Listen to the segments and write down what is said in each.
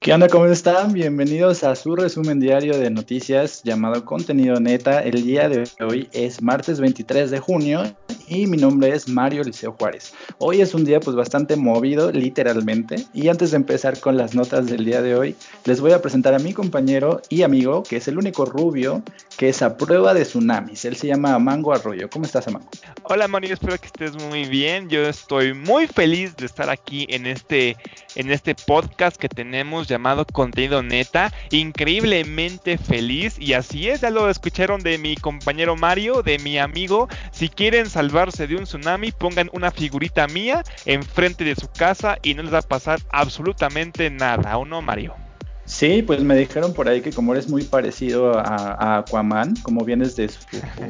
¿Qué onda? ¿Cómo están? Bienvenidos a su resumen diario de noticias llamado Contenido Neta. El día de hoy es martes 23 de junio y mi nombre es Mario Liceo Juárez. Hoy es un día pues bastante movido, literalmente. Y antes de empezar con las notas del día de hoy, les voy a presentar a mi compañero y amigo, que es el único rubio que es a prueba de tsunamis. Él se llama Mango Arroyo. ¿Cómo estás, Mango? Hola, Mario. Espero que estés muy bien. Yo estoy muy feliz de estar aquí en este, en este podcast que tenemos llamado Contenido Neta. Increíblemente feliz. Y así es, ya lo escucharon de mi compañero Mario, de mi amigo. Si quieren de un tsunami, pongan una figurita mía enfrente de su casa y no les va a pasar absolutamente nada, ¿o no, Mario? Sí, pues me dijeron por ahí que como eres muy parecido a, Aquaman, como vienes de su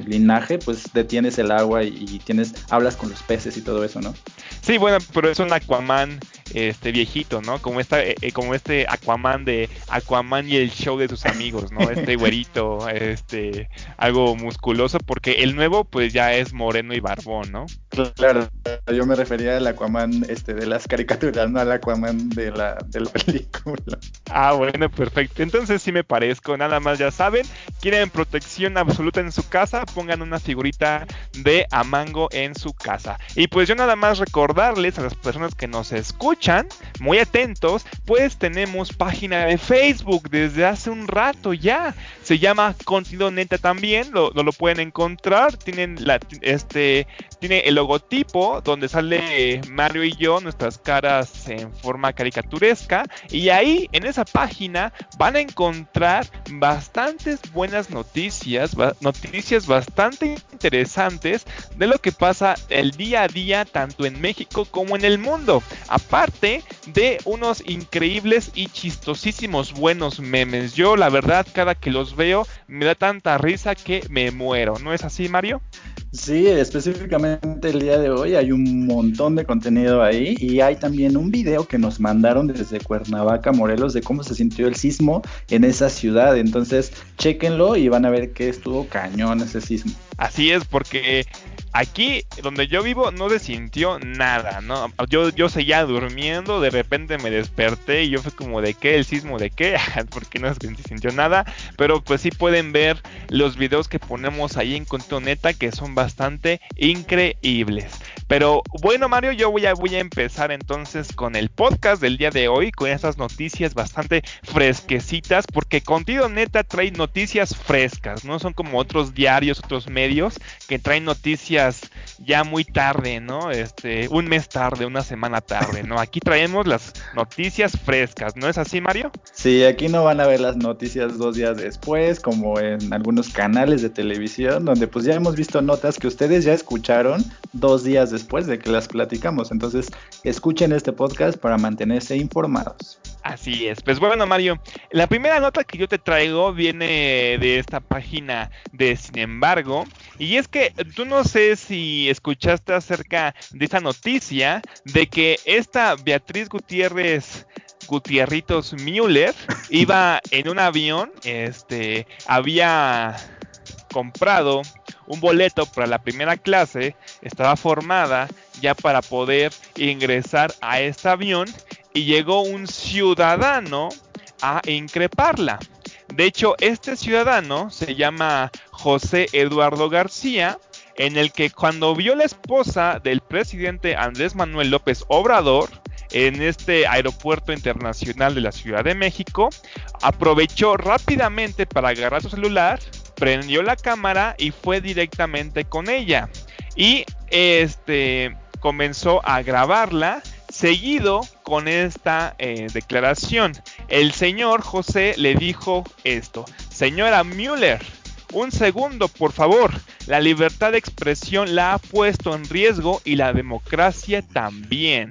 linaje, pues detienes el agua y, tienes, hablas con los peces y todo eso, ¿no? Sí, bueno, pero es un Aquaman este viejito, ¿no? Como esta, eh, eh, como este Aquaman de Aquaman y el show de sus amigos, ¿no? Este güerito, este, algo musculoso, porque el nuevo pues ya es moreno y barbón, ¿no? Claro, yo me refería al Aquaman este de las caricaturas, no al Aquaman de la, de la película. Ah, bueno, perfecto. Entonces sí me parezco, nada más ya saben, quieren protección absoluta en su casa, pongan una figurita de Amango en su casa. Y pues yo nada más recordarles a las personas que nos escuchan muy atentos, pues tenemos página de Facebook desde hace un rato ya. Se llama Contenido Neta también, lo, lo, pueden encontrar. Tienen la, este, tiene el logotipo donde sale Mario y yo, nuestras caras en forma caricaturesca. Y ahí, en esa página, van a encontrar bastantes buenas noticias, noticias bastante interesantes de lo que pasa el día a día, tanto en México como en el mundo. Aparte, de unos increíbles y chistosísimos buenos memes. Yo la verdad cada que los veo me da tanta risa que me muero. ¿No es así Mario? Sí, específicamente el día de hoy hay un montón de contenido ahí y hay también un video que nos mandaron desde Cuernavaca, Morelos, de cómo se sintió el sismo en esa ciudad. Entonces, chéquenlo y van a ver que estuvo cañón ese sismo. Así es, porque Aquí donde yo vivo no se sintió nada, ¿no? Yo, yo seguía durmiendo, de repente me desperté y yo fue como de qué, el sismo de qué, porque no se sintió nada, pero pues sí pueden ver los videos que ponemos ahí en Contoneta que son bastante increíbles. Pero bueno Mario, yo voy a, voy a empezar entonces con el podcast del día de hoy, con estas noticias bastante fresquecitas, porque Contigo Neta trae noticias frescas, no son como otros diarios, otros medios que traen noticias yes. Ya muy tarde, ¿no? Este, un mes tarde, una semana tarde, ¿no? Aquí traemos las noticias frescas, ¿no es así, Mario? Sí, aquí no van a ver las noticias dos días después, como en algunos canales de televisión, donde pues ya hemos visto notas que ustedes ya escucharon dos días después de que las platicamos. Entonces, escuchen este podcast para mantenerse informados. Así es. Pues bueno, Mario, la primera nota que yo te traigo viene de esta página de Sin embargo, y es que tú no sé si escuchaste acerca de esta noticia de que esta Beatriz Gutiérrez Gutierritos Müller iba en un avión, este, había comprado un boleto para la primera clase, estaba formada ya para poder ingresar a este avión y llegó un ciudadano a increparla. De hecho, este ciudadano se llama José Eduardo García, en el que cuando vio la esposa del presidente Andrés Manuel López Obrador, en este aeropuerto internacional de la Ciudad de México, aprovechó rápidamente para agarrar su celular, prendió la cámara y fue directamente con ella. Y este comenzó a grabarla Seguido con esta eh, declaración, el señor José le dijo esto, señora Müller, un segundo, por favor. La libertad de expresión la ha puesto en riesgo y la democracia también.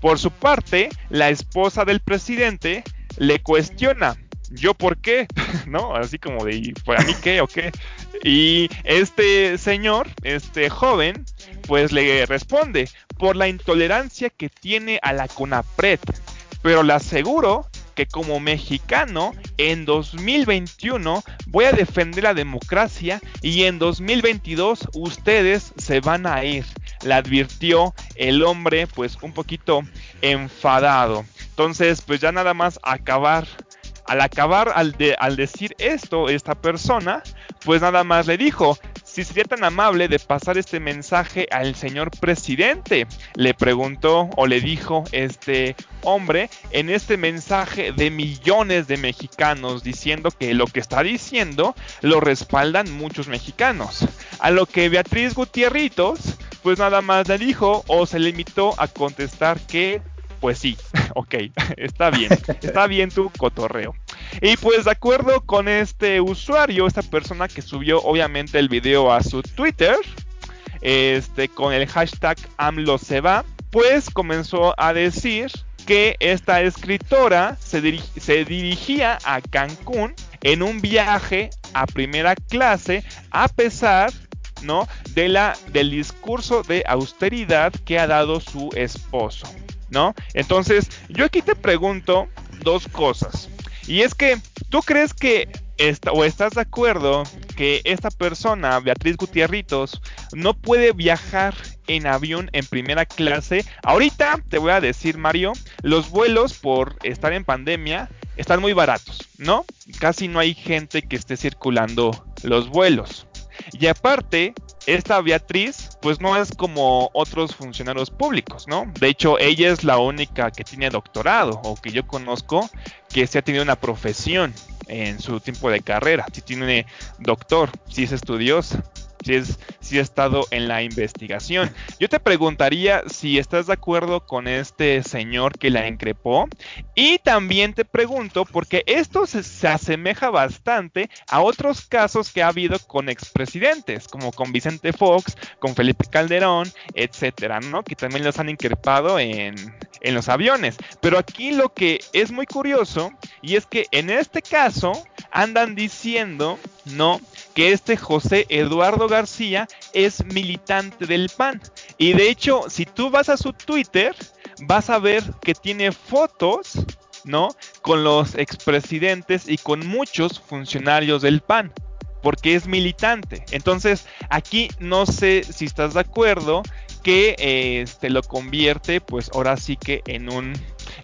Por su parte, la esposa del presidente le cuestiona, ¿yo por qué? ¿No? Así como de, ¿para mí qué o qué? Y este señor, este joven, pues le responde, por la intolerancia que tiene a la CONAPRED. Pero le aseguro que como mexicano en 2021 voy a defender la democracia y en 2022 ustedes se van a ir. Le advirtió el hombre pues un poquito enfadado. Entonces, pues ya nada más acabar al acabar, al, decir esto, esta persona, pues nada más le dijo, si sería tan amable de pasar este mensaje al señor presidente, le preguntó o le dijo este hombre en este mensaje de millones de mexicanos diciendo que lo que está diciendo lo respaldan muchos mexicanos. A lo que Beatriz Gutierritos, pues nada más le dijo o se limitó a contestar que pues sí, ok, está bien, está bien tu cotorreo. Y pues de acuerdo con este usuario, esta persona que subió obviamente el video a su Twitter, este con el hashtag AMLO se va, pues comenzó a decir que esta escritora se, se dirigía a Cancún en un viaje a primera clase a pesar ¿no? de la del discurso de austeridad que ha dado su esposo. ¿no? Entonces, yo aquí te pregunto dos cosas. Y es que, ¿tú crees que o estás de acuerdo que esta persona, Beatriz Gutierritos, no puede viajar en avión en primera clase? Ahorita te voy a decir, Mario, los vuelos por estar en pandemia están muy baratos, ¿no? Casi no hay gente que esté circulando los vuelos. Y aparte, esta Beatriz, pues no es como otros funcionarios públicos, ¿no? De hecho, ella es la única que tiene doctorado o que yo conozco que se ha tenido una profesión en su tiempo de carrera. Si tiene doctor, si es estudiosa si, es, si ha estado en la investigación. Yo te preguntaría si estás de acuerdo con este señor que la increpó y también te pregunto porque esto se, se asemeja bastante a otros casos que ha habido con expresidentes, como con Vicente Fox, con Felipe Calderón, etcétera, ¿no? Que también los han increpado en, en los aviones. Pero aquí lo que es muy curioso y es que en este caso andan diciendo, ¿no? Que este José Eduardo García es militante del PAN. Y de hecho, si tú vas a su Twitter, vas a ver que tiene fotos, ¿no? Con los expresidentes y con muchos funcionarios del PAN porque es militante. Entonces, aquí no sé si estás de acuerdo que este lo convierte, pues ahora sí que en un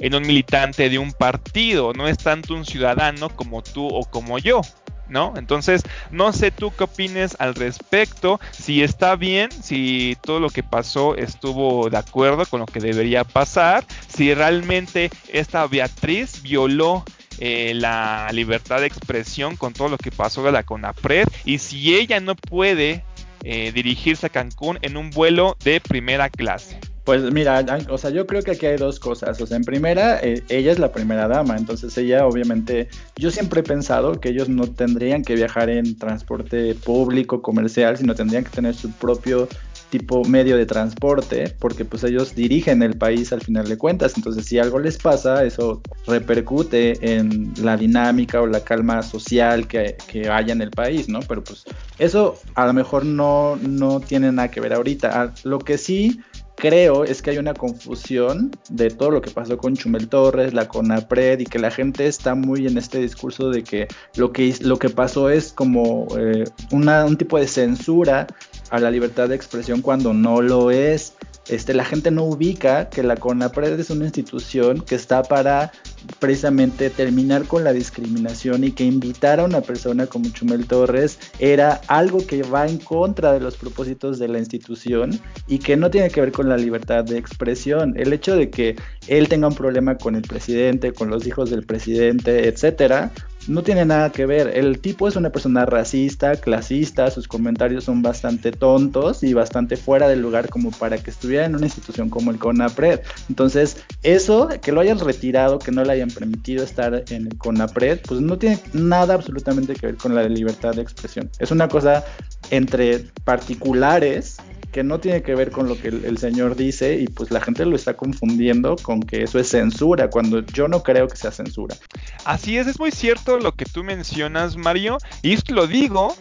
en un militante de un partido, no es tanto un ciudadano como tú o como yo. ¿No? Entonces, no sé tú qué opines al respecto, si está bien, si todo lo que pasó estuvo de acuerdo con lo que debería pasar, si realmente esta Beatriz violó eh, la libertad de expresión con todo lo que pasó de la CONAPRED y si ella no puede eh, dirigirse a Cancún en un vuelo de primera clase. Pues mira, o sea, yo creo que aquí hay dos cosas. O sea, en primera, eh, ella es la primera dama, entonces ella obviamente, yo siempre he pensado que ellos no tendrían que viajar en transporte público, comercial, sino tendrían que tener su propio tipo medio de transporte, porque pues ellos dirigen el país al final de cuentas, entonces si algo les pasa, eso repercute en la dinámica o la calma social que, que haya en el país, ¿no? Pero pues eso a lo mejor no, no tiene nada que ver ahorita. Ah, lo que sí creo es que hay una confusión de todo lo que pasó con Chumel Torres, la CONAPRED y que la gente está muy en este discurso de que lo que, lo que pasó es como eh, un tipo de censura a la libertad de expresión cuando no lo es. Este, la gente no ubica que la CONAPRED es una institución que está para precisamente terminar con la discriminación y que invitar a una persona como Chumel Torres era algo que va en contra de los propósitos de la institución y que no tiene que ver con la libertad de expresión. El hecho de que él tenga un problema con el presidente, con los hijos del presidente, etcétera, no tiene nada que ver. El tipo es una persona racista, clasista, sus comentarios son bastante tontos y bastante fuera del lugar como para que estuviera en una institución como el CONAPRED. Entonces, eso, que lo hayan retirado, que no le hayan permitido estar en el CONAPRED, pues no tiene nada absolutamente que ver con la libertad de expresión. Es una cosa entre particulares que no tiene que ver con lo que el, señor dice y pues la gente lo está confundiendo con que eso es censura, cuando yo no creo que sea censura. Así es, es muy cierto lo que tú mencionas, Mario, y lo digo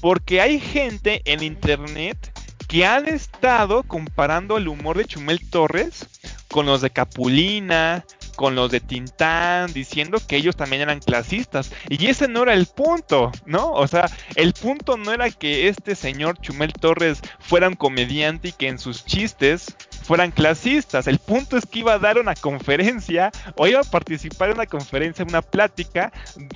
porque hay gente en internet que han estado comparando el humor de Chumel Torres con los de Capulina, con los de Tintán diciendo que ellos también eran clasistas. Y ese no era el punto, ¿no? O sea, el punto no era que este señor Chumel Torres fuera comediante y que en sus chistes fueran clasistas. El punto es que iba a dar una conferencia o iba a participar en una conferencia, en una plática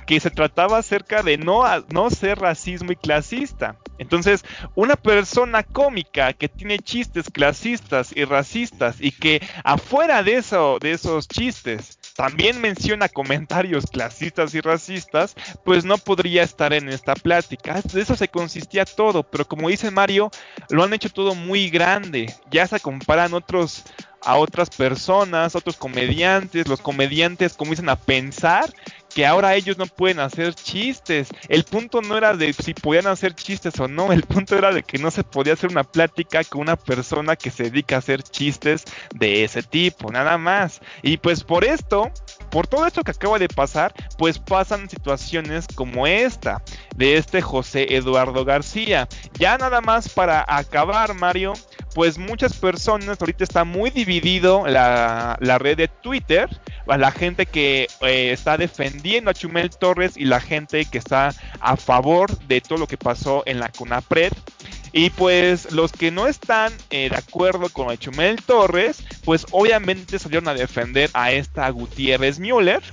que se trataba acerca de no, no ser racismo y clasista. Entonces, una persona cómica que tiene chistes clasistas y racistas y que afuera de eso, de esos chistes, también menciona comentarios clasistas y racistas, pues no podría estar en esta plática. De eso se consistía todo, pero como dice Mario, lo han hecho todo muy grande. Ya se comparan otros a otras personas, otros comediantes, los comediantes comienzan a pensar que ahora ellos no pueden hacer chistes. El punto no era de si podían hacer chistes o no, el punto era de que no se podía hacer una plática con una persona que se dedica a hacer chistes de ese tipo, nada más. Y pues por esto, por todo esto que acaba de pasar, pues pasan situaciones como esta, de este José Eduardo García. Ya nada más para acabar, Mario, pues muchas personas, ahorita está muy dividido la, red de Twitter, la gente que eh, está defendiendo a Chumel Torres y la gente que está a favor de todo lo que pasó en la CONAPRED. Y pues los que no están eh, de acuerdo con Chumel Torres, pues obviamente salieron a defender a esta Gutiérrez Müller,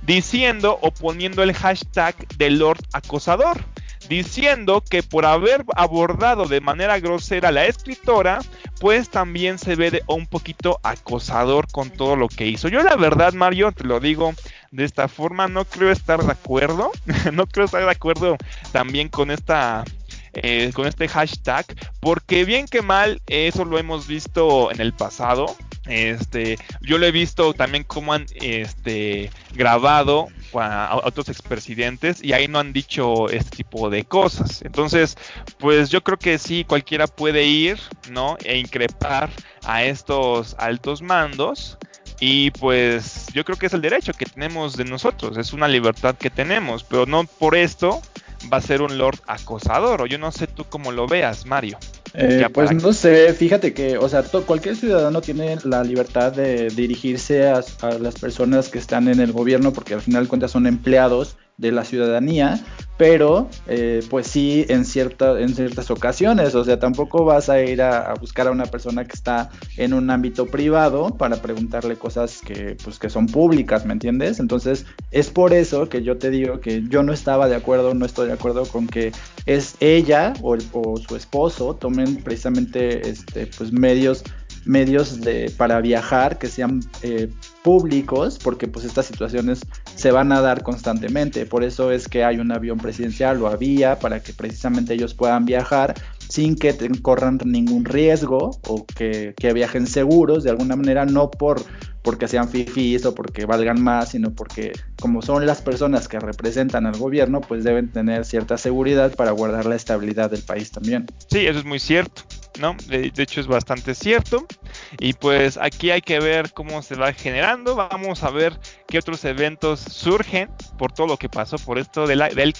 diciendo o poniendo el hashtag de Lord Acosador diciendo que por haber abordado de manera grosera a la escritora, pues también se ve de un poquito acosador con todo lo que hizo. Yo la verdad, Mario, te lo digo de esta forma, no creo estar de acuerdo, no creo estar de acuerdo también con esta eh, con este hashtag, porque bien que mal, eso lo hemos visto en el pasado. Este, yo lo he visto también como han este, grabado a, otros expresidentes y ahí no han dicho este tipo de cosas. Entonces, pues yo creo que sí, cualquiera puede ir, ¿no? E increpar a estos altos mandos. Y pues yo creo que es el derecho que tenemos de nosotros, es una libertad que tenemos, pero no por esto va a ser un Lord acosador, o yo no sé tú cómo lo veas, Mario. Eh, pues no sé, fíjate que, o sea, cualquier ciudadano tiene la libertad de dirigirse a, las personas que están en el gobierno, porque al final de cuentas son empleados de la ciudadanía, pero eh, pues sí en, cierta, en ciertas ocasiones, o sea, tampoco vas a ir a, buscar a una persona que está en un ámbito privado para preguntarle cosas que, pues, que son públicas, ¿me entiendes? Entonces es por eso que yo te digo que yo no estaba de acuerdo, no estoy de acuerdo con que es ella o, o su esposo tomen precisamente este, pues, medios medios de, para viajar que sean eh, públicos, porque pues estas situaciones se van a dar constantemente. Por eso es que hay un avión presidencial o había para que precisamente ellos puedan viajar sin que corran ningún riesgo o que, que, viajen seguros de alguna manera, no por porque sean fifís o porque valgan más, sino porque como son las personas que representan al gobierno, pues deben tener cierta seguridad para guardar la estabilidad del país también. Sí, eso es muy cierto. ¿No? De, hecho es bastante cierto. Y pues aquí hay que ver cómo se va generando. Vamos a ver qué otros eventos surgen por todo lo que pasó por esto de la, del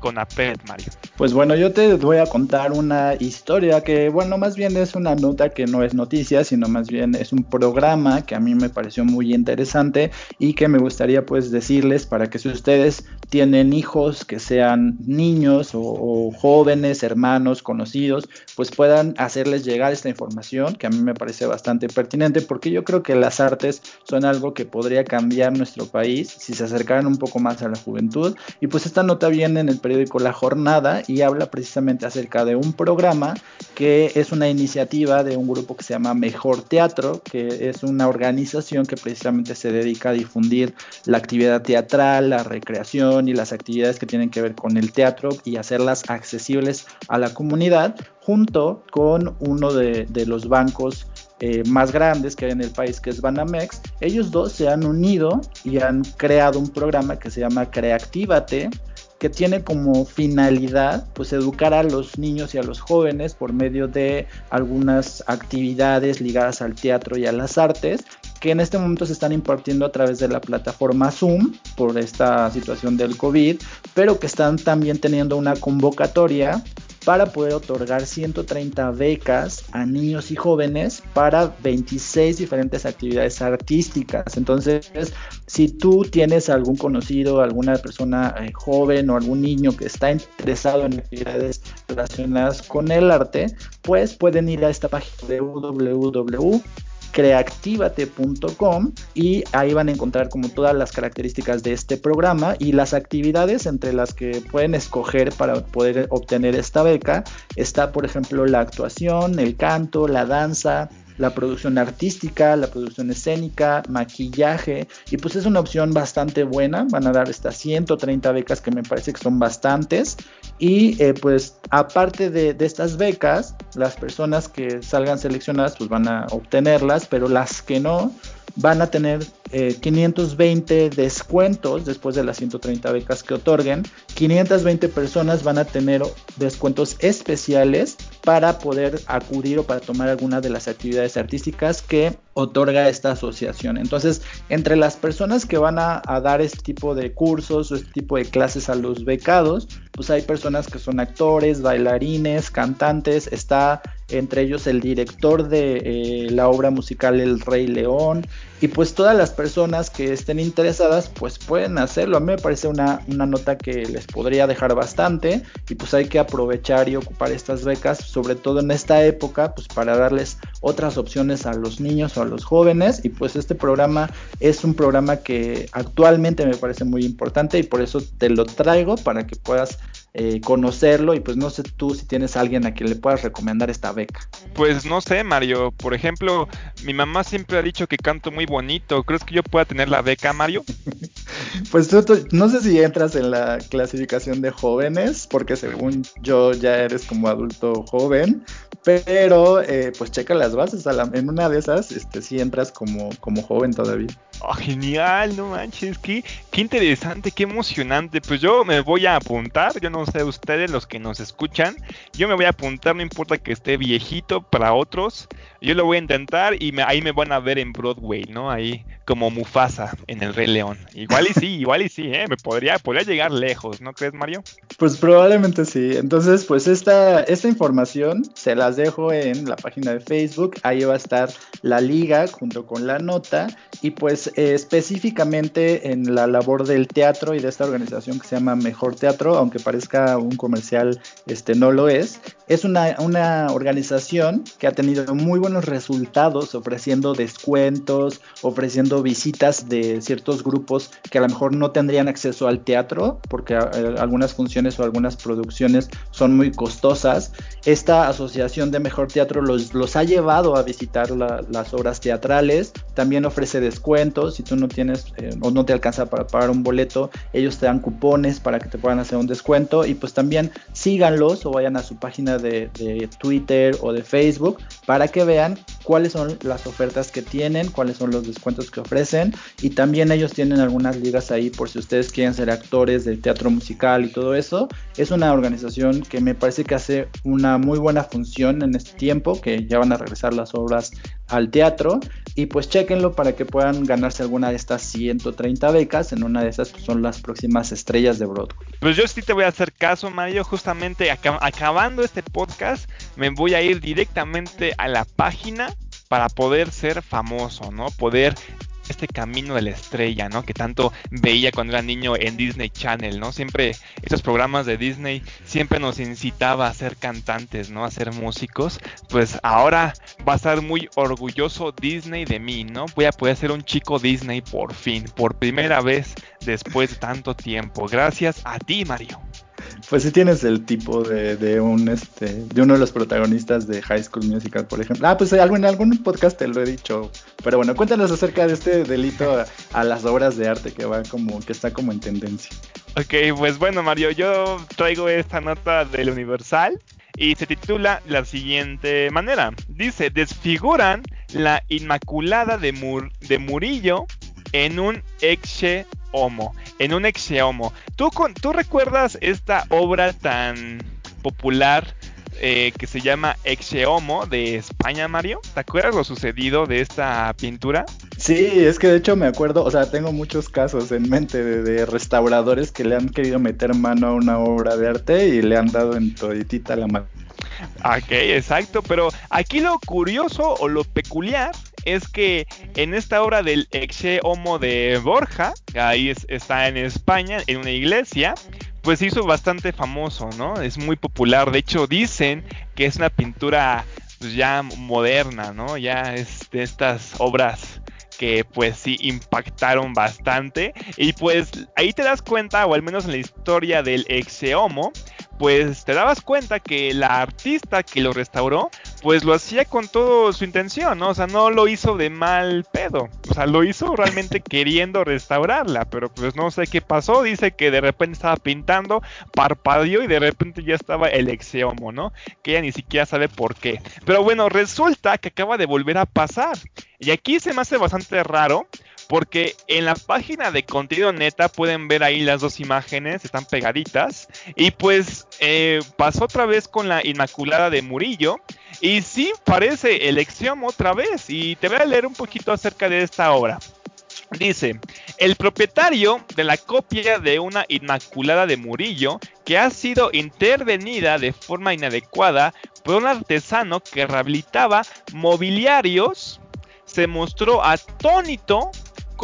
CONAPED, Mario. Pues bueno, yo te voy a contar una historia que, bueno, más bien es una nota que no es noticia, sino más bien es un programa que a mí me pareció muy interesante y que me gustaría pues decirles para que si ustedes tienen hijos que sean niños o jóvenes, hermanos, conocidos, pues puedan hacerles llegar esta información que a mí me parece bastante pertinente porque yo creo que las artes son algo que podría cambiar nuestro país si se acercaran un poco más a la juventud. Y pues esta nota viene en el periódico La Jornada y habla precisamente acerca de un programa que es una iniciativa de un grupo que se llama Mejor Teatro que es una organización que precisamente se dedica a difundir la actividad teatral, la recreación y las actividades que tienen que ver con el teatro y hacerlas accesibles a la comunidad junto con uno de, los bancos eh, más grandes que hay en el país, que es Banamex. Ellos dos se han unido y han creado un programa que se llama Creactívate, que tiene como finalidad pues educar a los niños y a los jóvenes por medio de algunas actividades ligadas al teatro y a las artes que en este momento se están impartiendo a través de la plataforma Zoom por esta situación del COVID, pero que están también teniendo una convocatoria para poder otorgar 130 becas a niños y jóvenes para 26 diferentes actividades artísticas. Entonces, si tú tienes algún conocido, alguna persona eh, joven o algún niño que está interesado en actividades relacionadas con el arte, pues pueden ir a esta página de www creativate.com y ahí van a encontrar como todas las características de este programa y las actividades entre las que pueden escoger para poder obtener esta beca. Está, por ejemplo, la actuación, el canto, la danza, la producción artística, la producción escénica, maquillaje, y pues es una opción bastante buena, van a dar estas 130 becas que me parece que son bastantes, y eh, pues aparte de, de, estas becas, las personas que salgan seleccionadas pues van a obtenerlas, pero las que no, van a tener 520 eh, descuentos después de las 130 becas que otorguen. 520 personas van a tener descuentos especiales para poder acudir o para tomar alguna de las actividades artísticas que otorga esta asociación. Entonces, entre las personas que van a, dar este tipo de cursos o este tipo de clases a los becados, pues hay personas que son actores, bailarines, cantantes, está entre ellos el director de eh, la obra musical El Rey León, y pues todas las personas que estén interesadas pues pueden hacerlo. A mí me parece una, una, nota que les podría dejar bastante y pues hay que aprovechar y ocupar estas becas, sobre todo en esta época, pues para darles otras opciones a los niños o a los jóvenes y pues este programa es un programa que actualmente me parece muy importante y por eso te lo traigo para que puedas eh, conocerlo y pues no sé tú si tienes a alguien a quien le puedas recomendar esta beca. Pues no sé, Mario. Por ejemplo, mi mamá siempre ha dicho que canto muy bonito. ¿Crees que yo pueda tener la beca, Mario? pues tú, no sé si entras en la clasificación de jóvenes, porque según yo ya eres como adulto joven, pero eh, pues checa las bases. en una de esas, este, sí entras como, como joven todavía. Oh, genial, no manches, qué, qué interesante, qué emocionante. Pues yo me voy a apuntar, yo no sé ustedes los que nos escuchan, yo me voy a apuntar, no importa que esté viejito para otros, yo lo voy a intentar y ahí me van a ver en Broadway, ¿no? Ahí como Mufasa en el Rey León. Igual y sí, igual y sí, ¿eh? Me podría, podría llegar lejos, ¿no crees, Mario? Pues probablemente sí. Entonces, pues esta, esta información se las dejo en la página de Facebook. Ahí va a estar la liga junto con la nota. Y pues eh, específicamente en la labor del teatro y de esta organización que se llama Mejor Teatro, aunque parezca un comercial, este no lo es. Es una, una organización que ha tenido muy buenos resultados ofreciendo descuentos, ofreciendo visitas de ciertos grupos que a lo mejor no tendrían acceso al teatro porque eh, algunas funciones o algunas producciones son muy costosas. Esta asociación de Mejor Teatro los, los ha llevado a visitar las obras teatrales, también ofrece descuentos si tú no tienes eh, o no te alcanza para pagar un boleto, ellos te dan cupones para que te puedan hacer un descuento y pues también síganlos o vayan a su página de, de Twitter o de Facebook para que vean cuáles son las ofertas que tienen, cuáles son los descuentos que ofrecen y también ellos tienen algunas ligas ahí por si ustedes quieren ser actores de teatro musical y todo eso. Es una organización que me parece que hace una muy buena función en este tiempo, que ya van a regresar las obras al teatro y pues chequenlo para que puedan ganarse alguna de estas 130 becas, en una de esas pues, son las próximas estrellas de Broadway. Pues yo sí te voy a hacer caso, Mario, justamente acabando este podcast me voy a ir directamente a la página para poder ser famoso, ¿no? Poder este camino de la estrella, ¿no? Que tanto veía cuando era niño en Disney Channel, ¿no? Siempre estos programas de Disney siempre nos incitaba a ser cantantes, ¿no? A ser músicos. Pues ahora va a estar muy orgulloso Disney de mí, ¿no? Voy a poder ser un chico Disney por fin, por primera vez después de tanto tiempo. Gracias a ti, Mario. Pues si tienes el tipo de, un este de uno de los protagonistas de High School Musical, por ejemplo. Ah, pues en algún podcast te lo he dicho. Pero bueno, cuéntanos acerca de este delito a, las obras de arte que va como, que está como en tendencia. Ok, pues bueno, Mario, yo traigo esta nota del Universal y se titula la siguiente manera. Dice, desfiguran la Inmaculada de, de Murillo en un exe homo, en un exe homo. ¿Tú, ¿Tú recuerdas esta obra tan popular eh, que se llama Exe Homo de España, Mario? ¿Te acuerdas lo sucedido de esta pintura? Sí, es que de hecho me acuerdo, o sea, tengo muchos casos en mente de, restauradores que le han querido meter mano a una obra de arte y le han dado en toditita la mano. Ok, exacto, pero aquí lo curioso o lo peculiar es que en esta obra del Exe Homo de Borja, ahí está en España, en una iglesia, pues se hizo bastante famoso, ¿no? Es muy popular, de hecho dicen que es una pintura pues, ya moderna, ¿no? Ya es de estas obras que pues sí impactaron bastante y pues ahí te das cuenta o al menos en la historia del Exeomo pues te dabas cuenta que la artista que lo restauró, pues lo hacía con toda su intención, ¿no? O sea, no lo hizo de mal pedo. O sea, lo hizo realmente queriendo restaurarla, pero pues no sé qué pasó. Dice que de repente estaba pintando, parpadeó y de repente ya estaba el exeomo, ¿no? Que ella ni siquiera sabe por qué. Pero bueno, resulta que acaba de volver a pasar. Y aquí se me hace bastante raro porque en la página de contenido neta pueden ver ahí las dos imágenes, están pegaditas. Y pues eh, pasó otra vez con la Inmaculada de Murillo. Y sí, parece el otra vez. Y te voy a leer un poquito acerca de esta obra. Dice, el propietario de la copia de una Inmaculada de Murillo que ha sido intervenida de forma inadecuada por un artesano que rehabilitaba mobiliarios se mostró atónito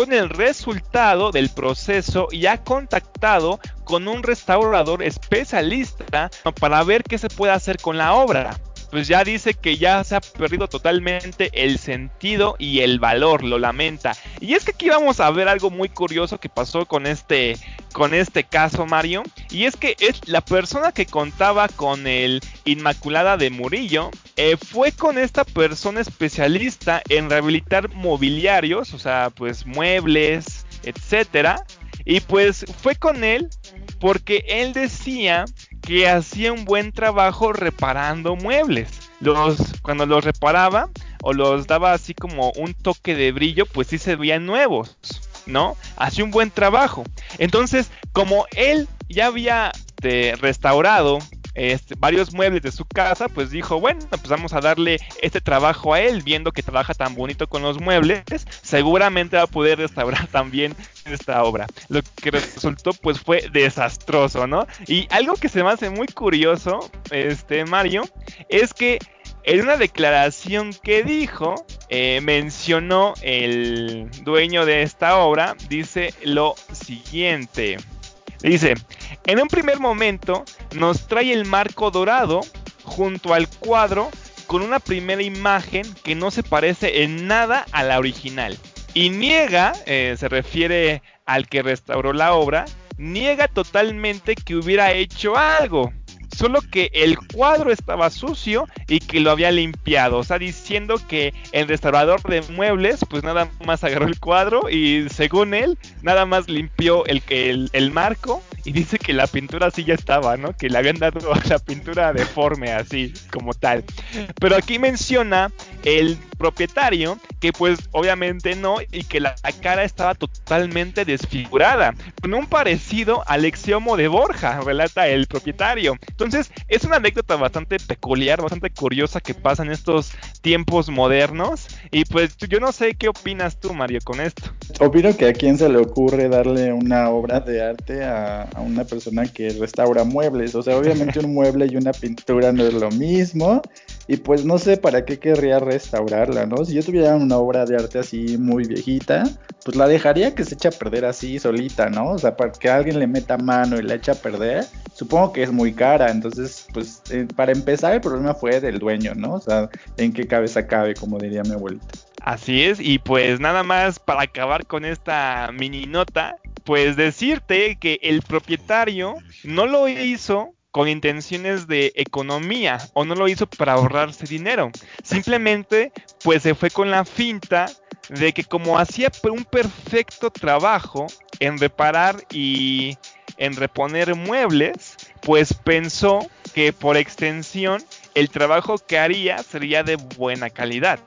con el resultado del proceso y ha contactado con un restaurador especialista para ver qué se puede hacer con la obra pues ya dice que ya se ha perdido totalmente el sentido y el valor, lo lamenta. Y es que aquí vamos a ver algo muy curioso que pasó con este con este caso Mario, y es que es la persona que contaba con el Inmaculada de Murillo eh, fue con esta persona especialista en rehabilitar mobiliarios, o sea, pues muebles, etcétera, y pues fue con él porque él decía que hacía un buen trabajo reparando muebles. Los, cuando los reparaba o los daba así como un toque de brillo, pues sí se veían nuevos, ¿no? Hacía un buen trabajo. Entonces, como él ya había este, restaurado este, varios muebles de su casa, pues dijo, bueno, pues vamos a darle este trabajo a él, viendo que trabaja tan bonito con los muebles, seguramente va a poder restaurar también esta obra. Lo que resultó pues fue desastroso, ¿no? Y algo que se me hace muy curioso, este Mario, es que en una declaración que dijo, eh, mencionó el dueño de esta obra, dice lo siguiente. Dice, en un primer momento nos trae el marco dorado junto al cuadro con una primera imagen que no se parece en nada a la original. Y niega, eh, se refiere al que restauró la obra, niega totalmente que hubiera hecho algo solo que el cuadro estaba sucio y que lo había limpiado. O sea, diciendo que el restaurador de muebles, pues nada más agarró el cuadro y según él, nada más limpió el, el, el marco y dice que la pintura así ya estaba, ¿no? Que le habían dado la pintura deforme, así como tal. Pero aquí menciona el propietario que pues obviamente no y que la cara estaba totalmente desfigurada, con un parecido al exiomo de Borja, relata el propietario. Entonces es una anécdota bastante peculiar, bastante curiosa que pasa en estos tiempos modernos. Y pues yo no sé qué opinas tú Mario con esto. Opino que a quién se le ocurre darle una obra de arte a, a una persona que restaura muebles, o sea, obviamente un mueble y una pintura no es lo mismo y pues no sé para qué querría restaurarla, ¿no? Si yo tuviera una obra de arte así muy viejita, pues la dejaría que se eche a perder así solita, ¿no? O sea, para que alguien le meta mano y la eche a perder, supongo que es muy cara. Entonces, pues eh, para empezar el problema fue del dueño, ¿no? O sea, en qué cabeza cabe, como diría mi abuelita. Así es, y pues nada más para acabar con esta mini nota, pues decirte que el propietario no lo hizo con intenciones de economía o no lo hizo para ahorrarse dinero. Simplemente pues se fue con la finta de que como hacía un perfecto trabajo en reparar y en reponer muebles, pues pensó que por extensión el trabajo que haría sería de buena calidad,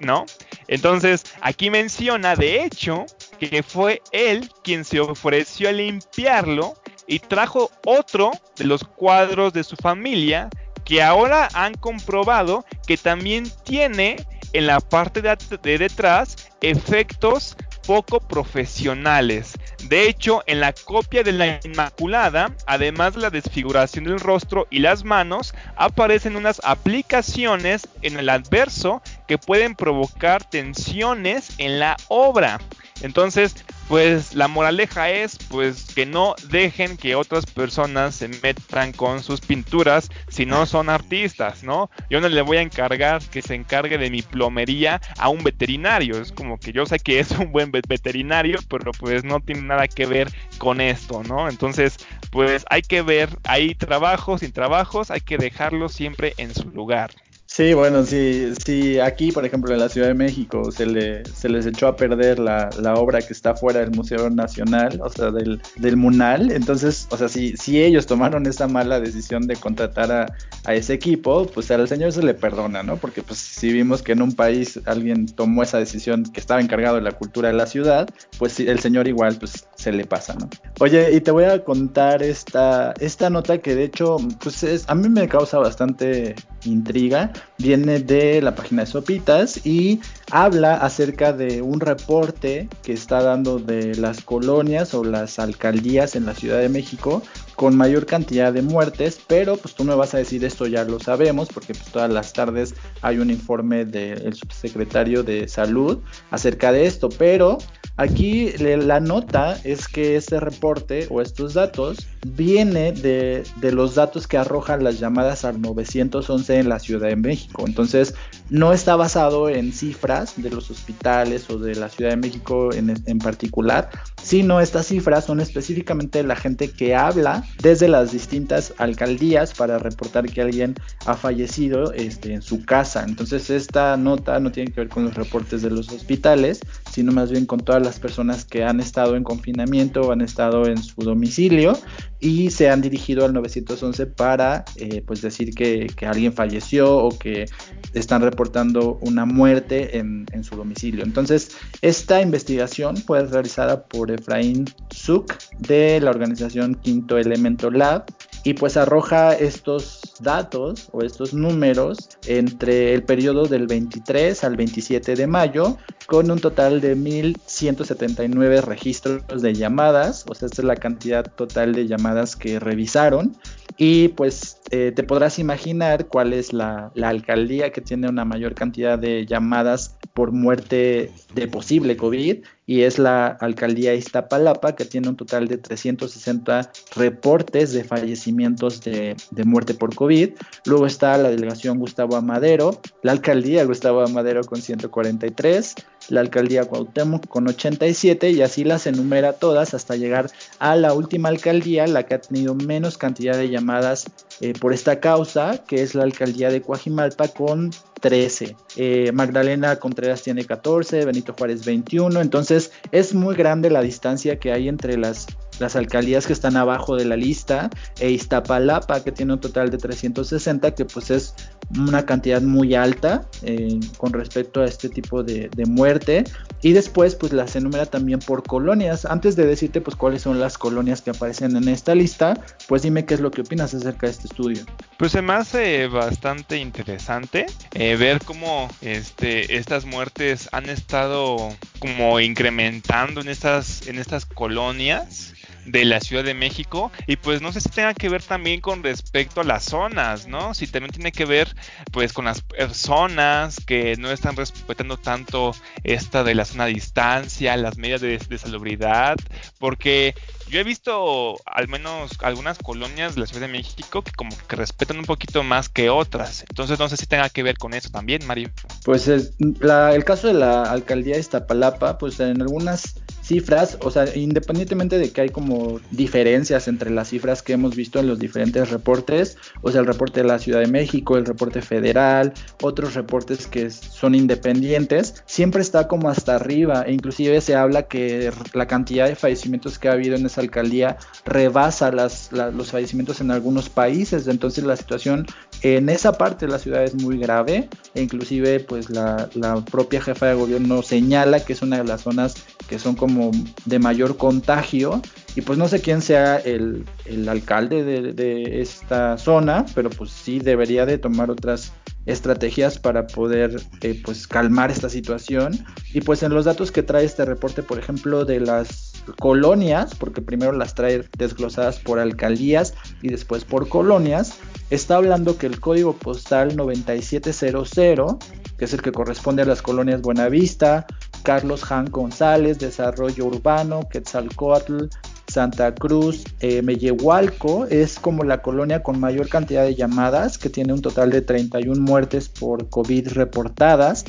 ¿no? Entonces, aquí menciona de hecho que fue él quien se ofreció a limpiarlo y trajo otro de los cuadros de su familia que ahora han comprobado que también tiene en la parte de, detrás efectos poco profesionales. De hecho, en la copia de la Inmaculada, además de la desfiguración del rostro y las manos, aparecen unas aplicaciones en el adverso que pueden provocar tensiones en la obra. Entonces, pues la moraleja es pues que no dejen que otras personas se metan con sus pinturas si no son artistas, ¿no? Yo no le voy a encargar que se encargue de mi plomería a un veterinario, es como que yo sé que es un buen veterinario, pero pues no tiene nada que ver con esto, ¿no? Entonces, pues hay que ver, hay trabajos sin trabajos, hay que dejarlos siempre en su lugar. Sí, bueno, sí, sí, aquí, por ejemplo, en la Ciudad de México se, le, se les echó a perder la, obra que está fuera del Museo Nacional, o sea, del, del Munal. Entonces, o sea, si, si ellos tomaron esa mala decisión de contratar a, a, ese equipo, pues al señor se le perdona, ¿no? Porque pues si vimos que en un país alguien tomó esa decisión que estaba encargado de la cultura de la ciudad, pues el señor igual, pues se le pasa, ¿no? Oye, y te voy a contar esta, esta nota que de hecho, pues es, a mí me causa bastante intriga. Viene de la página de Sopitas y habla acerca de un reporte que está dando de las colonias o las alcaldías en la Ciudad de México con mayor cantidad de muertes, pero pues tú me vas a decir esto ya lo sabemos porque pues todas las tardes hay un informe del subsecretario de salud acerca de esto, pero Aquí la nota es que este reporte o estos datos viene de, los datos que arrojan las llamadas al 911 en la Ciudad de México. Entonces, no está basado en cifras de los hospitales o de la Ciudad de México en, en particular, sino estas cifras son específicamente la gente que habla desde las distintas alcaldías para reportar que alguien ha fallecido este, en su casa. Entonces, esta nota no tiene que ver con los reportes de los hospitales, sino más bien con todas las personas que han estado en confinamiento o han estado en su domicilio y se han dirigido al 911 para eh, pues decir que, alguien falleció o que están reportando una muerte en, en, su domicilio. Entonces, esta investigación fue realizada por Efraín Zuk de la organización Quinto Elemento Lab y pues arroja estos datos o estos números entre el periodo del 23 al 27 de mayo con un total de 1179 registros de llamadas, o sea, esta es la cantidad total de llamadas que revisaron. Y pues eh, te podrás imaginar cuál es la, la, alcaldía que tiene una mayor cantidad de llamadas por muerte de posible COVID y es la alcaldía Iztapalapa que tiene un total de 360 reportes de fallecimientos de, de, muerte por COVID. Luego está la delegación Gustavo Amadero, la alcaldía Gustavo Amadero con 143, la alcaldía Cuauhtémoc con 87 y así las enumera todas hasta llegar a la última alcaldía, la que ha tenido menos cantidad de llamadas eh, por esta causa, que es la alcaldía de Coajimalpa con 13. Eh, Magdalena Contreras tiene 14, Benito Juárez 21, entonces es muy grande la distancia que hay entre las las alcaldías que están abajo de la lista e Iztapalapa que tiene un total de 360 que pues es una cantidad muy alta eh, con respecto a este tipo de, muerte. Y después pues las enumera también por colonias. Antes de decirte pues cuáles son las colonias que aparecen en esta lista pues dime qué es lo que opinas acerca de este estudio. Pues se me hace bastante interesante eh, ver cómo este, estas muertes han estado como incrementando en estas en estas colonias de la Ciudad de México y pues no sé si tenga que ver también con respecto a las zonas, ¿no? Si también tiene que ver pues con las personas que no están respetando tanto esta de la zona de distancia, las medidas de, salubridad, porque yo he visto al menos algunas colonias de la Ciudad de México que como que respetan un poquito más que otras. Entonces no sé si tenga que ver con eso también, Mario. Pues es, el caso de la alcaldía de Iztapalapa, pues en algunas cifras, o sea, independientemente de que hay como diferencias entre las cifras que hemos visto en los diferentes reportes, o sea, el reporte de la Ciudad de México, el reporte federal, otros reportes que son independientes, siempre está como hasta arriba, e inclusive se habla que la cantidad de fallecimientos que ha habido en esa alcaldía rebasa las, los fallecimientos en algunos países, entonces la situación en esa parte de la ciudad es muy grave, e inclusive pues la, propia jefa de gobierno señala que es una de las zonas que son como de mayor contagio. Y pues no sé quién sea el, alcalde de, de, esta zona, pero pues sí debería de tomar otras estrategias para poder eh, pues calmar esta situación. Y pues en los datos que trae este reporte, por ejemplo, de las colonias, porque primero las trae desglosadas por alcaldías y después por colonias, está hablando que el código postal 9700, que es el que corresponde a las colonias Buenavista, Carlos Han González, Desarrollo Urbano, Quetzalcoatl, Santa Cruz, eh, Mellehualco, es como la colonia con mayor cantidad de llamadas, que tiene un total de 31 muertes por COVID reportadas.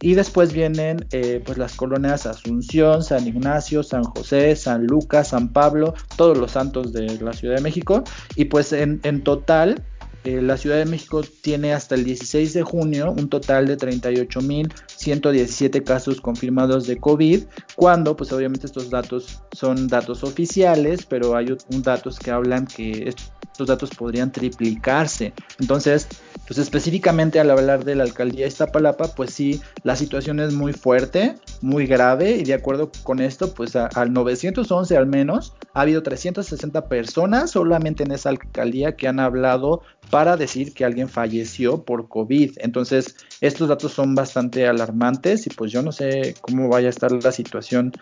Y después vienen eh, pues las colonias Asunción, San Ignacio, San José, San Lucas, San Pablo, todos los santos de la Ciudad de México. Y pues en total eh, la Ciudad de México tiene hasta el 16 de junio un total de 38.117 casos confirmados de COVID, cuando pues obviamente estos datos son datos oficiales, pero hay un datos que hablan que estos datos podrían triplicarse. Entonces, pues específicamente al hablar de la alcaldía de Iztapalapa, pues sí, la situación es muy fuerte, muy grave y de acuerdo con esto, pues al 911 al menos, ha habido 360 personas solamente en esa alcaldía que han hablado para decir que alguien falleció por COVID. Entonces, estos datos son bastante alarmantes y pues yo no sé cómo vaya a estar la situación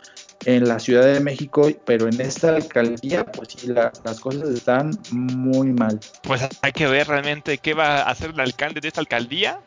en la Ciudad de México, pero en esta alcaldía, pues sí, las cosas están muy mal. Pues hay que ver realmente qué va a hacer el alcalde de esta alcaldía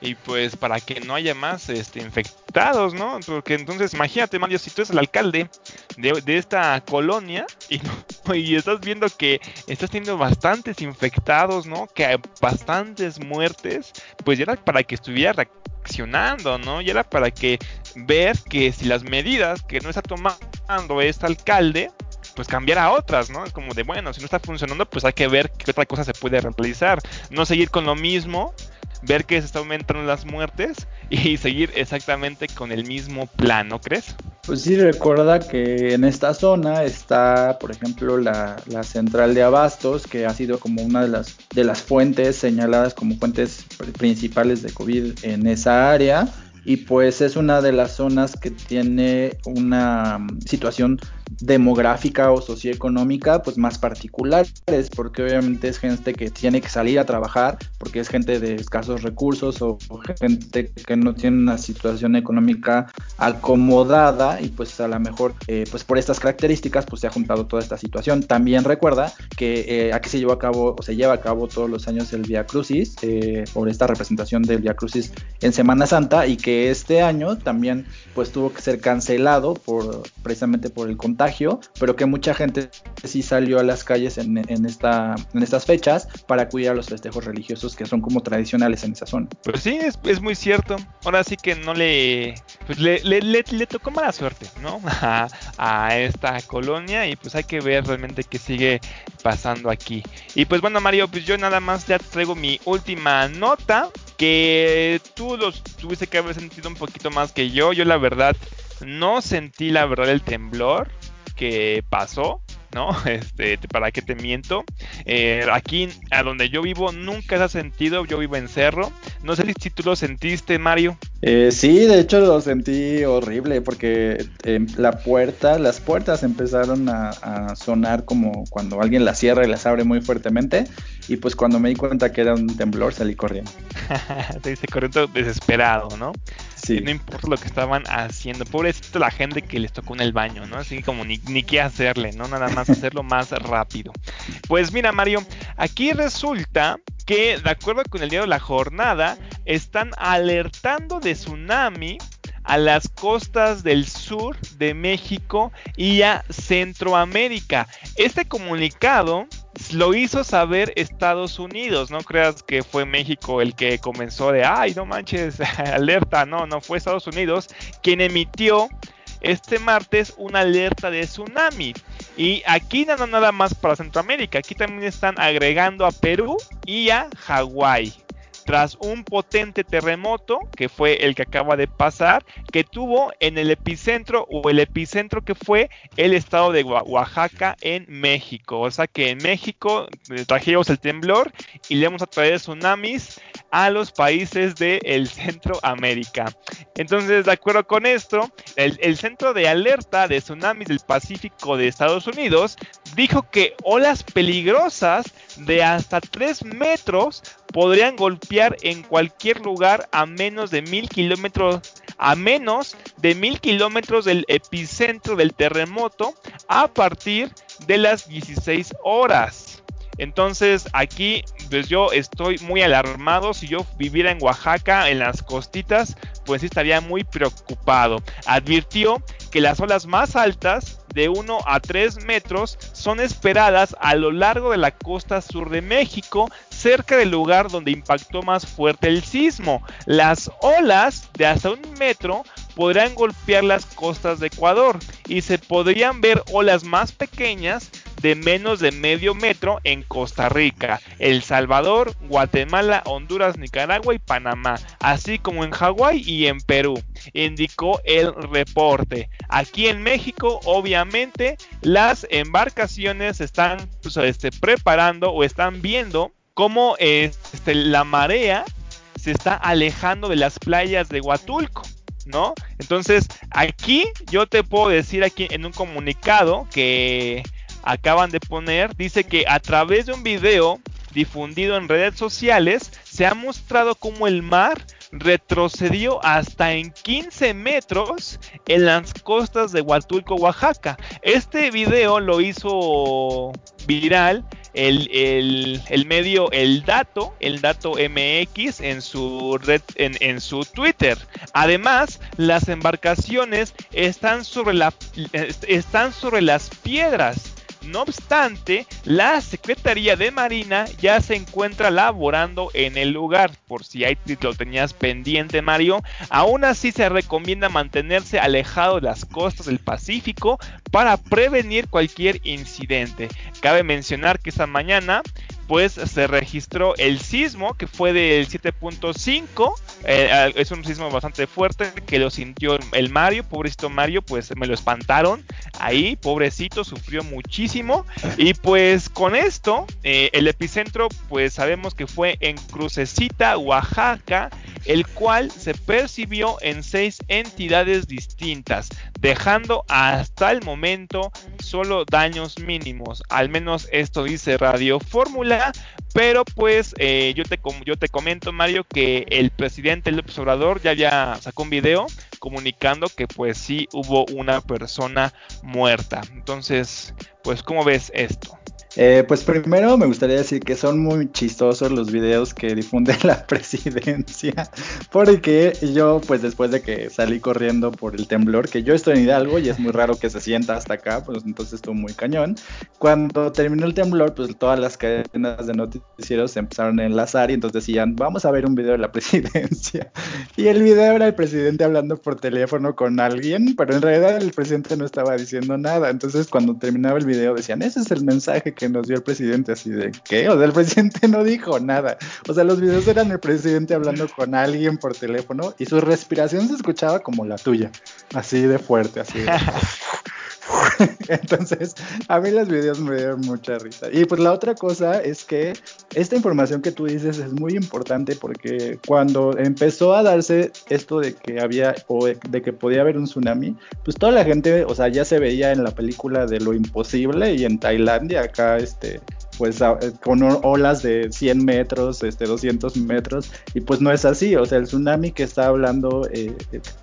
y pues para que no haya más este, infectados, ¿no? Porque entonces imagínate, Mario, si tú eres el alcalde de, esta colonia y, y estás viendo que estás teniendo bastantes infectados, ¿no? Que hay bastantes muertes, pues ya era para que estuviera reaccionando, ¿no? Y era para que ver que si las medidas que no está tomando este alcalde, pues cambiar a otras, ¿no? Es como de, bueno, si no está funcionando, pues hay que ver qué otra cosa se puede realizar. No seguir con lo mismo, ver que se está aumentando las muertes y seguir exactamente con el mismo plan, ¿no crees? Pues sí, recuerda que en esta zona está, por ejemplo, la, la, central de abastos, que ha sido como una de las, de las fuentes señaladas como fuentes principales de COVID en esa área. Y pues es una de las zonas que tiene una situación demográfica o socioeconómica pues más particulares porque obviamente es gente que tiene que salir a trabajar porque es gente de escasos recursos o, gente que no tiene una situación económica acomodada y pues a lo mejor eh, pues por estas características pues se ha juntado toda esta situación. También recuerda que eh, aquí se llevó a cabo o se lleva a cabo todos los años el Via Crucis eh, por esta representación del Via Crucis en Semana Santa y que este año también pues tuvo que ser cancelado por precisamente por el contagio pero que mucha gente sí salió a las calles en, esta, en estas fechas para a los festejos religiosos que son como tradicionales en esa zona. Pues sí, es, muy cierto. Ahora sí que no le, pues le, le, tocó mala suerte, ¿no? A, a, esta colonia y pues hay que ver realmente qué sigue pasando aquí. Y pues bueno, Mario, pues yo nada más ya traigo mi última nota que tú los tuviste que haber sentido un poquito más que yo. Yo la verdad no sentí la verdad el temblor que pasó, ¿no? Este, ¿para qué te miento? Eh, aquí, a donde yo vivo, nunca se ha sentido, yo vivo en Cerro. No sé si tú lo sentiste, Mario. Eh, sí, de hecho lo sentí horrible porque eh, la puerta, las puertas empezaron a, a, sonar como cuando alguien las cierra y las abre muy fuertemente. Y pues cuando me di cuenta que era un temblor salí corriendo. Te dice corriendo desesperado, ¿no? no importa lo que estaban haciendo. Pobrecito la gente que les tocó en el baño, ¿no? Así como ni, ni qué hacerle, ¿no? Nada más hacerlo más rápido. Pues mira, Mario, aquí resulta que, de acuerdo con el de la jornada, están alertando de tsunami a las costas del sur de México y a Centroamérica. Este comunicado lo hizo saber Estados Unidos, no creas que fue México el que comenzó de, ay, no manches, alerta, no, no fue Estados Unidos quien emitió este martes una alerta de tsunami. Y aquí nada más para Centroamérica, aquí también están agregando a Perú y a Hawái tras un potente terremoto, que fue el que acaba de pasar, que tuvo en el epicentro o el epicentro que fue el estado de Oaxaca en México. O sea que en México eh, trajimos el temblor y le vamos a traer tsunamis a los países del de Centroamérica. Entonces, de acuerdo con esto, el, el Centro de Alerta de Tsunamis del Pacífico de Estados Unidos dijo que olas peligrosas de hasta 3 metros podrían golpear en cualquier lugar a menos de mil kilómetros a menos de mil kilómetros del epicentro del terremoto a partir de las 16 horas. Entonces aquí pues yo estoy muy alarmado. Si yo viviera en Oaxaca, en las costitas, pues estaría muy preocupado. Advirtió que las olas más altas de 1 a 3 metros son esperadas a lo largo de la costa sur de México, cerca del lugar donde impactó más fuerte el sismo. Las olas de hasta un metro podrán golpear las costas de Ecuador y se podrían ver olas más pequeñas de menos de medio metro en Costa Rica, El Salvador, Guatemala, Honduras, Nicaragua y Panamá, así como en Hawái y en Perú, indicó el reporte. Aquí en México, obviamente, las embarcaciones están pues, este, preparando o están viendo cómo este, la marea se está alejando de las playas de Huatulco. ¿No? Entonces, aquí yo te puedo decir aquí en un comunicado que acaban de poner, dice que a través de un video difundido en redes sociales se ha mostrado cómo el mar retrocedió hasta en 15 metros en las costas de Huatulco, Oaxaca. Este video lo hizo viral el, el, medio El Dato, el Dato MX en su red, en, en, su Twitter. Además, las embarcaciones están sobre, la, están sobre las piedras no obstante, la Secretaría de Marina ya se encuentra laborando en el lugar, por si ahí lo tenías pendiente Mario, aún así se recomienda mantenerse alejado de las costas del Pacífico para prevenir cualquier incidente. Cabe mencionar que esta mañana pues se registró el sismo que fue del 7.5. Eh, es un sismo bastante fuerte que lo sintió el Mario, pobrecito Mario, pues me lo espantaron. Ahí, pobrecito, sufrió muchísimo. Y pues con esto, eh, el epicentro, pues sabemos que fue en Crucecita, Oaxaca, el cual se percibió en seis entidades distintas, dejando hasta el momento solo daños mínimos. Al menos esto dice Radio Fórmula pero pues eh, yo, te, yo te comento, Mario, que el presidente López Obrador ya, sacó un video comunicando que pues sí hubo una persona muerta. Entonces, pues, ¿cómo ves esto? Eh, pues primero me gustaría decir que son muy chistosos los videos que difunde la presidencia, porque yo pues después de que salí corriendo por el temblor, que yo estoy en Hidalgo y es muy raro que se sienta hasta acá, pues entonces estuvo muy cañón. Cuando terminó el temblor, pues todas las cadenas de noticieros se empezaron a enlazar y entonces decían, vamos a ver un video de la presidencia. Y el video era el presidente hablando por teléfono con alguien, pero en realidad el presidente no estaba diciendo nada. Entonces cuando terminaba el video decían, ese es el mensaje que nos dio el presidente, así de, ¿qué? O sea, el presidente no dijo nada. O sea, los videos eran el presidente hablando con alguien por teléfono y su respiración se escuchaba como la tuya, así de fuerte, así de... Entonces, a mí los videos me dieron mucha risa. Y pues la otra cosa es que esta información que tú dices es muy importante porque cuando empezó a darse esto de que había o de que podía haber un tsunami, pues toda la gente, o sea, ya se veía en la película de lo imposible y en Tailandia acá este pues eh, con olas de 100 metros, este, 200 metros, y pues no es así, o sea, el tsunami que está hablando, eh,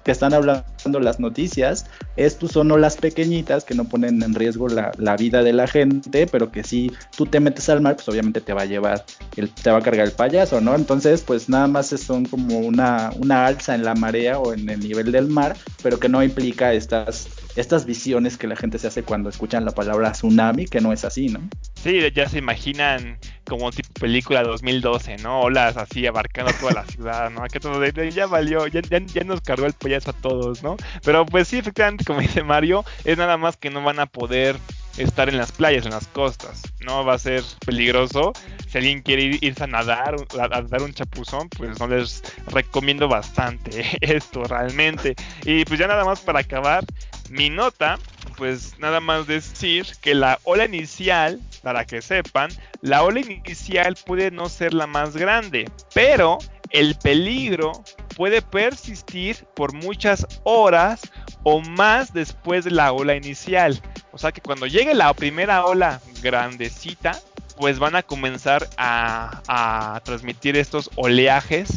que están hablando las noticias, estos son olas pequeñitas que no ponen en riesgo la, vida de la gente, pero que si tú te metes al mar, pues obviamente te va a llevar, el, te va a cargar el payaso, ¿no? Entonces, pues nada más son como una, una alza en la marea o en el nivel del mar, pero que no implica estas estas visiones que la gente se hace cuando escuchan la palabra tsunami, que no es así, ¿no? Sí, ya se imaginan como tipo película 2012, ¿no? Olas así abarcando toda la ciudad, ¿no? Que todo ya valió, ya, ya, nos cargó el payaso a todos, ¿no? Pero pues sí, efectivamente, como dice Mario, es nada más que no van a poder estar en las playas, en las costas. No va a ser peligroso. Si alguien quiere irse a nadar, a, dar un chapuzón, pues no les recomiendo bastante esto realmente. Y pues ya nada más para acabar mi nota, pues nada más decir que la ola inicial, para que sepan, la ola inicial puede no ser la más grande, pero el peligro puede persistir por muchas horas o más después de la ola inicial. O sea que cuando llegue la primera ola grandecita, pues van a comenzar a, a transmitir estos oleajes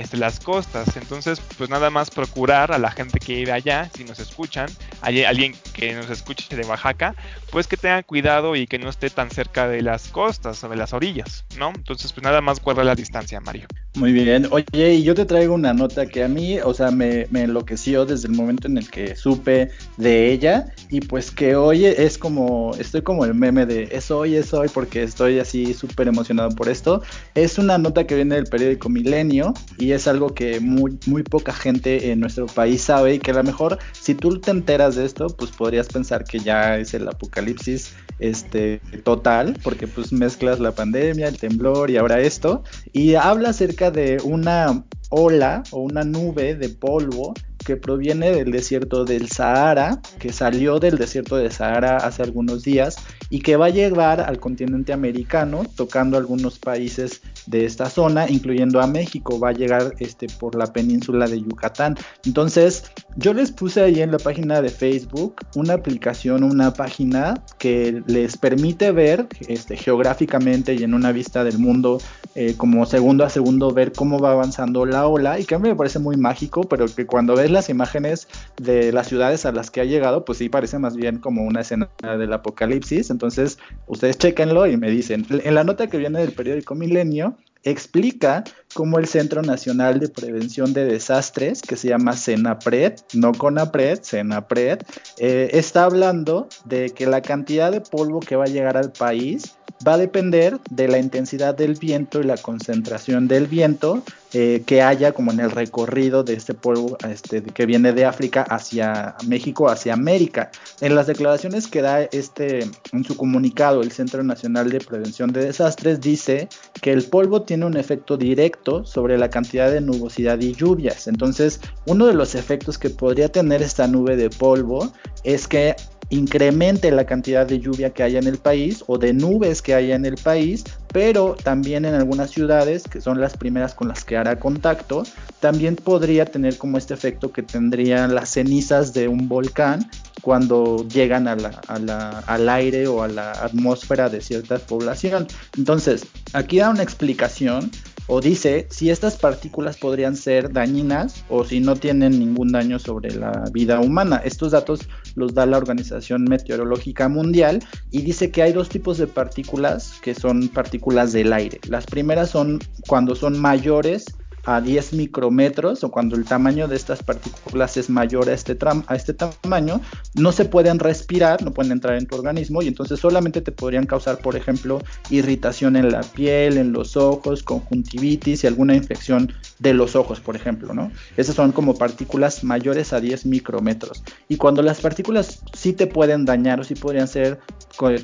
este, las costas. Entonces, pues nada más procurar a la gente que vive allá, si nos escuchan, alguien que nos escuche de Oaxaca, pues que tengan cuidado y que no esté tan cerca de las costas o de las orillas, ¿no? Entonces, pues nada más guarda la distancia, Mario. Muy bien. Oye, y yo te traigo una nota que a mí, o sea, me, me enloqueció desde el momento en el que supe de ella y pues que hoy es como, estoy como el meme de es hoy, es hoy, porque estoy así súper emocionado por esto. Es una nota que viene del periódico Milenio es algo que muy, muy poca gente en nuestro país sabe y que a lo mejor si tú te enteras de esto, pues podrías pensar que ya es el apocalipsis este total, porque pues mezclas la pandemia, el temblor y ahora esto, y habla acerca de una ola o una nube de polvo que proviene del desierto del Sahara, que salió del desierto del Sahara hace algunos días y que va a llegar al continente americano, tocando algunos países de esta zona, incluyendo a México, va a llegar este, por la península de Yucatán. Entonces, yo les puse ahí en la página de Facebook una aplicación, una página que les permite ver este, geográficamente y en una vista del mundo, eh, como segundo a segundo, ver cómo va avanzando la ola y que a mí me parece muy mágico, pero que cuando ves las imágenes de las ciudades a las que ha llegado, pues sí parece más bien como una escena del apocalipsis. Entonces, ustedes chequenlo y me dicen. En la nota que viene del periódico Milenio, explica cómo el Centro Nacional de Prevención de Desastres, que se llama CENAPRED, no CONAPRED, CENAPRED, eh, está hablando de que la cantidad de polvo que va a llegar al país va a depender de la intensidad del viento y la concentración del viento eh, que haya como en el recorrido de este polvo este, que viene de África hacia México, hacia América. En las declaraciones que da este, en su comunicado el Centro Nacional de Prevención de Desastres dice que el polvo tiene un efecto directo sobre la cantidad de nubosidad y lluvias. Entonces, uno de los efectos que podría tener esta nube de polvo es que incremente la cantidad de lluvia que haya en el país o de nubes que haya en el país, pero también en algunas ciudades, que son las primeras con las que hará contacto, también podría tener como este efecto que tendrían las cenizas de un volcán cuando llegan al aire o a la atmósfera de cierta población. Entonces, aquí da una explicación o dice si estas partículas podrían ser dañinas o si no tienen ningún daño sobre la vida humana. Estos datos los da la Organización Meteorológica Mundial y dice que hay dos tipos de partículas que son partículas del aire. Las primeras son cuando son mayores a 10 micrómetros o cuando el tamaño de estas partículas es mayor a este, a este tamaño, no se pueden respirar, no pueden entrar en tu organismo y entonces solamente te podrían causar, por ejemplo, irritación en la piel, en los ojos, conjuntivitis y alguna infección de los ojos, por ejemplo, ¿no? Esas son como partículas mayores a 10 micrómetros. Y cuando las partículas sí te pueden dañar o sí podrían ser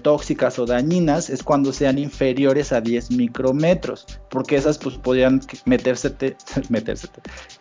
tóxicas o dañinas es cuando sean inferiores a 10 micrómetros, porque esas pues podrían meterse, meterse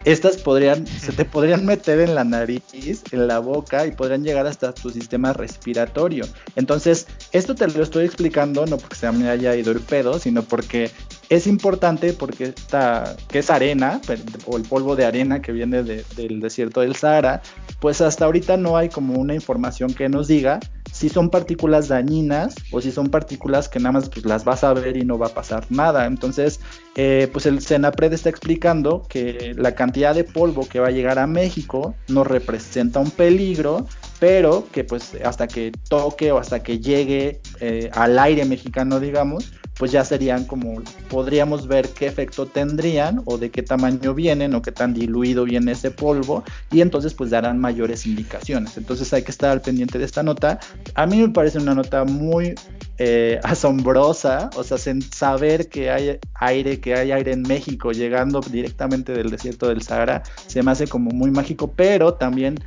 estas podrían, se te podrían meter en la nariz, en la boca y podrían llegar hasta tu sistema respiratorio. Entonces, esto te lo estoy explicando no porque se me haya ido el pedo, sino porque es importante porque esta, que es arena, o el polvo de arena que viene del desierto del Sahara, pues hasta ahorita no hay como una información que nos diga si son partículas dañinas o si son partículas que nada más pues, las vas a ver y no va a pasar nada. Entonces, eh, pues el Senapred está explicando que la cantidad de polvo que va a llegar a México no representa un peligro, pero que pues hasta que toque o hasta que llegue eh, al aire mexicano, digamos, pues ya serían como, podríamos ver qué efecto tendrían o de qué tamaño vienen o qué tan diluido viene ese polvo y entonces pues darán mayores indicaciones. Entonces hay que estar al pendiente de esta nota. A mí me parece una nota muy eh, asombrosa, o sea, saber que hay aire, que hay aire en México llegando directamente del desierto del Sahara, se me hace como muy mágico, pero también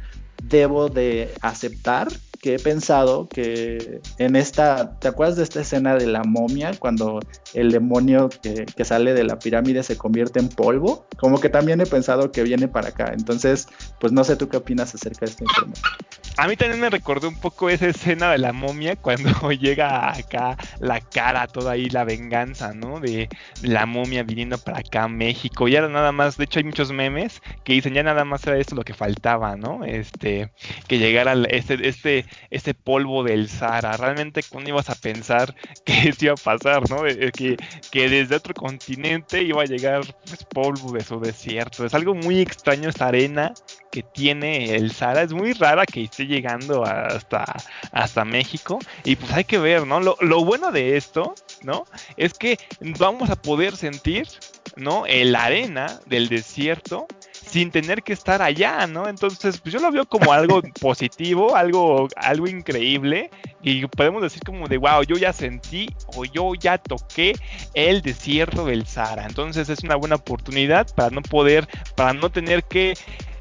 debo de aceptar que he pensado que en esta, ¿te acuerdas de esta escena de la momia cuando el demonio que, sale de la pirámide se convierte en polvo? Como que también he pensado que viene para acá. Entonces, pues no sé tú qué opinas acerca de esta información. A mí también me recordó un poco esa escena de la momia cuando llega acá la cara, toda ahí la venganza, ¿no? De la momia viniendo para acá a México. Y ahora nada más, de hecho hay muchos memes que dicen ya nada más era esto lo que faltaba, ¿no? Este, que llegara este, este, este polvo del Sahara. Realmente, ¿cuándo ibas a pensar que esto iba a pasar, ¿no? Que, que desde otro continente iba a llegar pues, polvo de su desierto. Es algo muy extraño esta arena que tiene el Sahara. Es muy rara que esté llegando hasta, hasta México. Y pues hay que ver, ¿no? Lo, lo bueno de esto, ¿no? Es que vamos a poder sentir, ¿no? El arena del desierto sin tener que estar allá, ¿no? Entonces, pues yo lo veo como algo positivo, algo, algo increíble, y podemos decir como de, wow, yo ya sentí o yo ya toqué el desierto del Sahara. Entonces es una buena oportunidad para no poder, para no tener que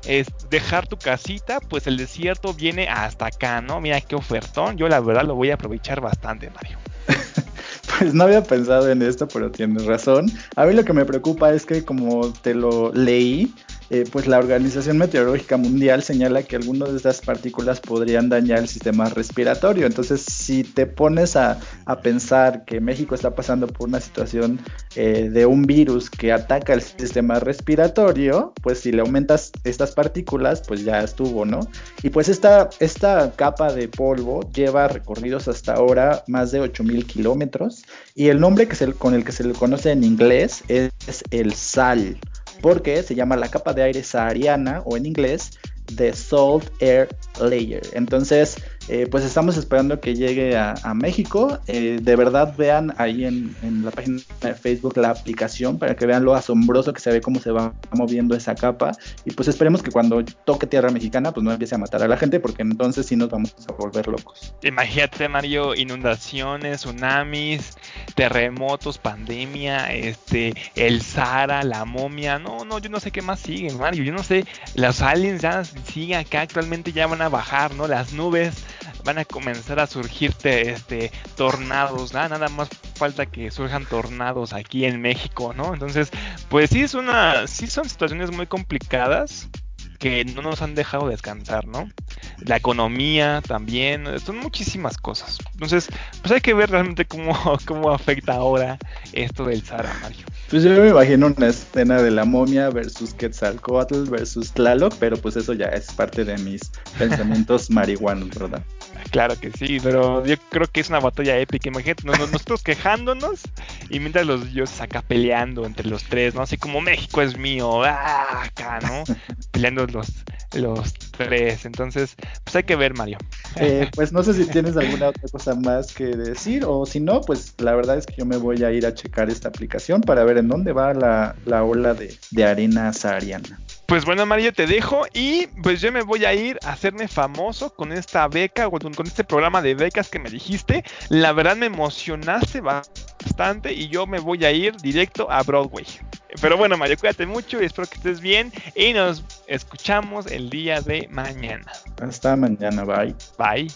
es dejar tu casita, pues el desierto viene hasta acá, ¿no? Mira qué ofertón, yo la verdad lo voy a aprovechar bastante, Mario. Pues no había pensado en esto, pero tienes razón. A mí lo que me preocupa es que como te lo leí, eh, pues la Organización Meteorológica Mundial señala que algunas de estas partículas podrían dañar el sistema respiratorio. Entonces, si te pones a, pensar que México está pasando por una situación eh, de un virus que ataca el sistema respiratorio, pues si le aumentas estas partículas, pues ya estuvo, ¿no? Y pues esta, esta capa de polvo lleva recorridos hasta ahora más de 8000 kilómetros y el nombre que se, con el que se le conoce en inglés es el SAL porque se llama la capa de aire sahariana o en inglés The Salt Air Layer. Entonces, eh, pues estamos esperando que llegue a, México. Eh, de verdad vean ahí en, la página de Facebook la aplicación para que vean lo asombroso que se ve cómo se va moviendo esa capa. Y pues esperemos que cuando toque tierra mexicana pues no empiece a matar a la gente porque entonces sí nos vamos a volver locos. Imagínate Mario, inundaciones, tsunamis, terremotos, pandemia, este, el Sahara, la momia. No, no, yo no sé qué más sigue Mario. Yo no sé, los aliens ya siguen acá actualmente ya van a bajar, ¿no? Las nubes van a comenzar a surgirte este tornados, nada, nada más falta que surjan tornados aquí en México, ¿no? Entonces, pues sí es una, sí son situaciones muy complicadas que no nos han dejado descansar, ¿no? La economía también, son muchísimas cosas. Entonces, pues hay que ver realmente cómo, cómo afecta ahora esto del Sahara, Mario. Pues yo me imagino una escena de la momia versus Quetzalcoatl versus Tlaloc, pero pues eso ya es parte de mis pensamientos marihuanos, ¿verdad? Claro que sí, pero yo creo que es una batalla épica. Imagínate, nosotros quejándonos y mientras los dioses acá peleando entre los tres, ¿no? Así como México es mío, ¡ah! acá, ¿no? Peleando los, los tres. Entonces, pues hay que ver, Mario. Eh, pues no sé si tienes alguna otra cosa más que decir o si no, pues la verdad es que yo me voy a ir a checar esta aplicación para ver en dónde va la, la ola de, de arena sahariana. Pues bueno, Mario, te dejo y pues yo me voy a ir a hacerme famoso con esta beca o con este programa de becas que me dijiste. La verdad me emocionaste bastante y yo me voy a ir directo a Broadway. Pero bueno, Mario, cuídate mucho y espero que estés bien y nos escuchamos el día de mañana. Hasta mañana, bye. Bye.